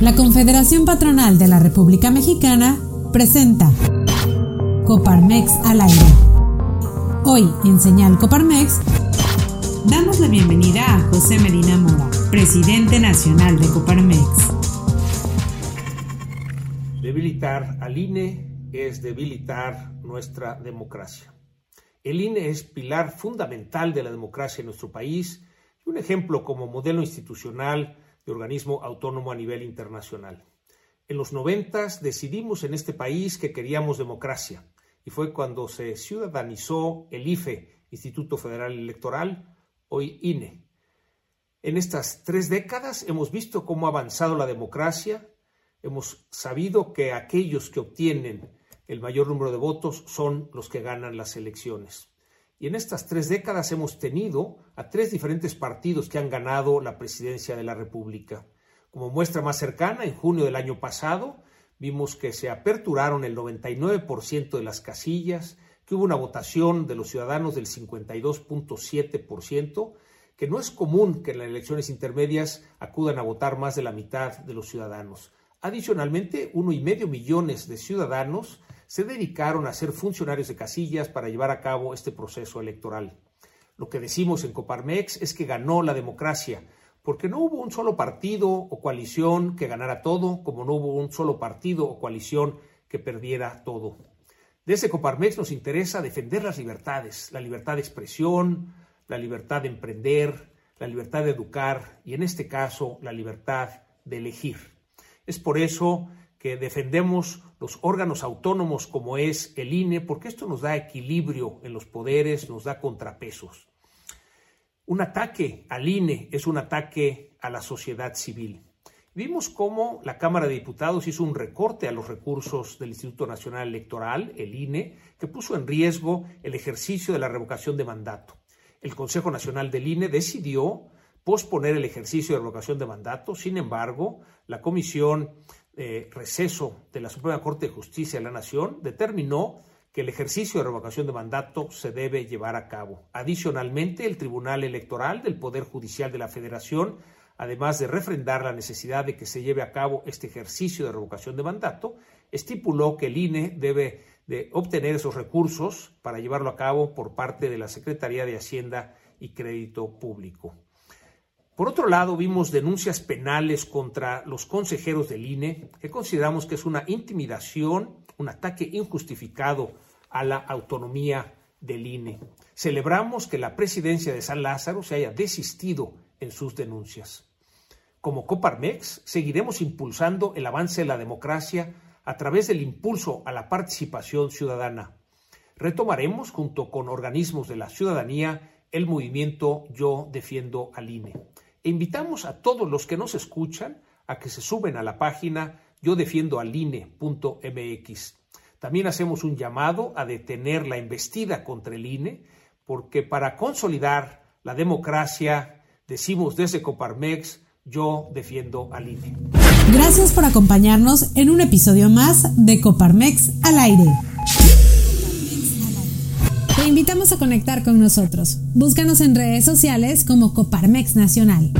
La Confederación Patronal de la República Mexicana presenta Coparmex al aire. Hoy en Señal Coparmex damos la bienvenida a José Medina Mora, presidente nacional de Coparmex. Debilitar al INE es debilitar nuestra democracia. El INE es pilar fundamental de la democracia en nuestro país y un ejemplo como modelo institucional organismo autónomo a nivel internacional. En los noventas decidimos en este país que queríamos democracia y fue cuando se ciudadanizó el IFE, Instituto Federal Electoral, hoy INE. En estas tres décadas hemos visto cómo ha avanzado la democracia, hemos sabido que aquellos que obtienen el mayor número de votos son los que ganan las elecciones. Y en estas tres décadas hemos tenido a tres diferentes partidos que han ganado la presidencia de la República. Como muestra más cercana, en junio del año pasado, vimos que se aperturaron el 99% de las casillas, que hubo una votación de los ciudadanos del 52.7%, que no es común que en las elecciones intermedias acudan a votar más de la mitad de los ciudadanos. Adicionalmente, uno y medio millones de ciudadanos se dedicaron a ser funcionarios de casillas para llevar a cabo este proceso electoral. Lo que decimos en Coparmex es que ganó la democracia, porque no hubo un solo partido o coalición que ganara todo, como no hubo un solo partido o coalición que perdiera todo. Desde Coparmex nos interesa defender las libertades, la libertad de expresión, la libertad de emprender, la libertad de educar y en este caso la libertad de elegir. Es por eso que defendemos los órganos autónomos como es el INE, porque esto nos da equilibrio en los poderes, nos da contrapesos. Un ataque al INE es un ataque a la sociedad civil. Vimos cómo la Cámara de Diputados hizo un recorte a los recursos del Instituto Nacional Electoral, el INE, que puso en riesgo el ejercicio de la revocación de mandato. El Consejo Nacional del INE decidió posponer el ejercicio de revocación de mandato. Sin embargo, la Comisión eh, receso de la Suprema Corte de Justicia de la Nación determinó que el ejercicio de revocación de mandato se debe llevar a cabo. Adicionalmente, el Tribunal Electoral del Poder Judicial de la Federación, además de refrendar la necesidad de que se lleve a cabo este ejercicio de revocación de mandato, estipuló que el INE debe de obtener esos recursos para llevarlo a cabo por parte de la Secretaría de Hacienda y Crédito Público. Por otro lado, vimos denuncias penales contra los consejeros del INE, que consideramos que es una intimidación, un ataque injustificado a la autonomía del INE. Celebramos que la presidencia de San Lázaro se haya desistido en sus denuncias. Como Coparmex, seguiremos impulsando el avance de la democracia a través del impulso a la participación ciudadana. Retomaremos, junto con organismos de la ciudadanía, el movimiento Yo Defiendo al INE. Invitamos a todos los que nos escuchan a que se suben a la página yo defiendo al. También hacemos un llamado a detener la embestida contra el INE, porque para consolidar la democracia, decimos desde Coparmex, yo defiendo al INE. Gracias por acompañarnos en un episodio más de Coparmex al aire. Invitamos a conectar con nosotros. Búscanos en redes sociales como Coparmex Nacional.